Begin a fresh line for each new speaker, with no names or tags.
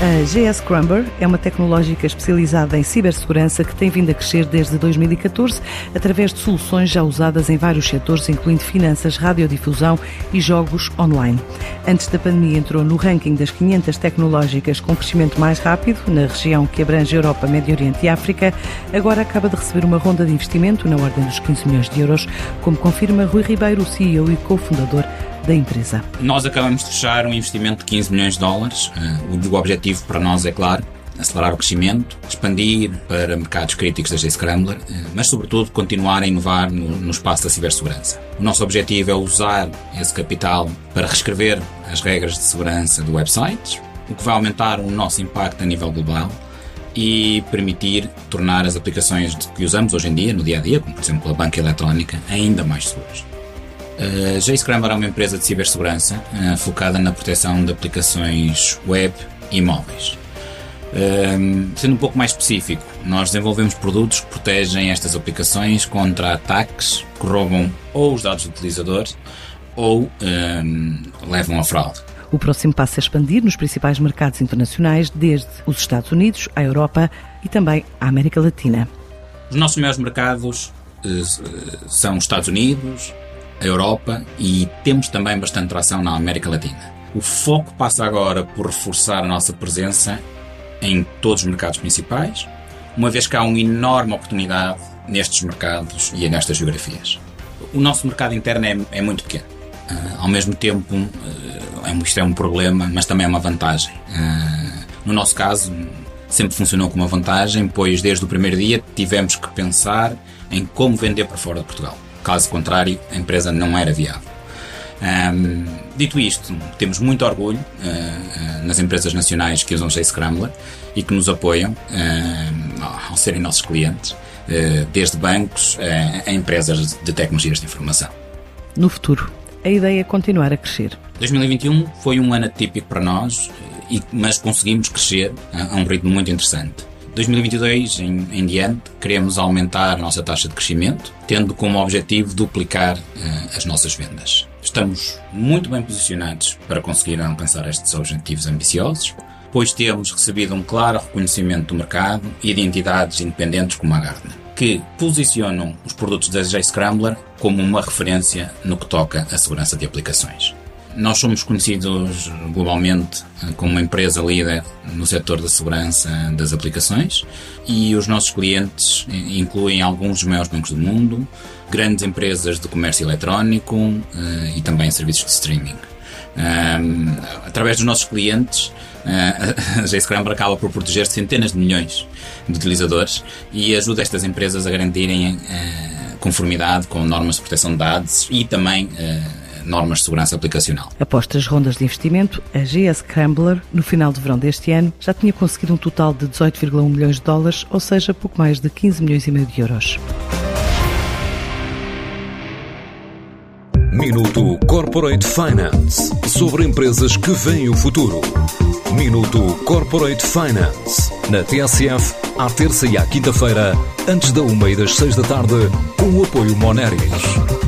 A GS Crumber é uma tecnológica especializada em cibersegurança que tem vindo a crescer desde 2014 através de soluções já usadas em vários setores, incluindo finanças, radiodifusão e jogos online. Antes da pandemia entrou no ranking das 500 tecnológicas com crescimento mais rápido na região que abrange Europa, Médio Oriente e África. Agora acaba de receber uma ronda de investimento na ordem dos 15 milhões de euros, como confirma Rui Ribeiro, CEO e cofundador da empresa.
Nós acabamos de fechar um investimento de 15 milhões de dólares. Eh, o objetivo para nós é claro, acelerar o crescimento, expandir para mercados críticos da G-Scrambler, eh, mas sobretudo continuar a inovar no, no, espaço da cibersegurança. O nosso objetivo é usar esse capital para reescrever as regras de segurança do website, o que vai aumentar o nosso impacto a nível global e permitir tornar as aplicações que usamos hoje em dia, no dia a dia, como por exemplo a banca eletrónica, ainda mais seguras. Uh, JScrambler é uma empresa de cibersegurança uh, focada na proteção de aplicações web e móveis. Uh, sendo um pouco mais específico, nós desenvolvemos produtos que protegem estas aplicações contra ataques que roubam ou os dados do utilizador ou levam a fraude.
O próximo passo é expandir nos principais mercados internacionais, desde os Estados Unidos, à Europa e também à América Latina.
Os nossos maiores mercados são os Estados Unidos, a Europa e temos também bastante tração na América Latina. O foco passa agora por reforçar a nossa presença em todos os mercados principais, uma vez que há uma enorme oportunidade nestes mercados e nestas geografias. O nosso mercado interno é, é muito pequeno. Uh, ao mesmo tempo, uh, isto é um problema, mas também é uma vantagem. Uh, no nosso caso, sempre funcionou como uma vantagem, pois desde o primeiro dia tivemos que pensar em como vender para fora de Portugal. Caso contrário, a empresa não era viável. Um, dito isto, temos muito orgulho uh, uh, nas empresas nacionais que usam o Scrambler e que nos apoiam uh, ao serem nossos clientes, desde bancos a empresas de tecnologias de informação.
No futuro, a ideia é continuar a crescer.
2021 foi um ano atípico para nós, mas conseguimos crescer a um ritmo muito interessante. 2022 em, em diante, queremos aumentar a nossa taxa de crescimento, tendo como objetivo duplicar uh, as nossas vendas. Estamos muito bem posicionados para conseguir alcançar estes objetivos ambiciosos, pois temos recebido um claro reconhecimento do mercado e de entidades independentes como a Gartner, que posicionam os produtos da J-Scrambler como uma referência no que toca à segurança de aplicações. Nós somos conhecidos globalmente eh, como uma empresa líder no setor da segurança das aplicações e os nossos clientes incluem alguns dos maiores bancos do mundo, grandes empresas de comércio eletrónico uh, e também serviços de streaming. Através dos nossos clientes, uh, a JScramble acaba por proteger centenas de milhões de utilizadores e ajuda estas empresas a garantirem uh, conformidade com normas de proteção de dados e também normas de segurança aplicacional.
Após três rondas de investimento, a GS Scrambler, no final de verão deste ano, já tinha conseguido um total de 18,1 milhões de dólares, ou seja, pouco mais de 15 milhões e meio de euros.
Minuto Corporate Finance sobre empresas que veem o futuro. Minuto Corporate Finance na TSF, à terça e à quinta-feira, antes da uma e das seis da tarde, com o apoio Moneris.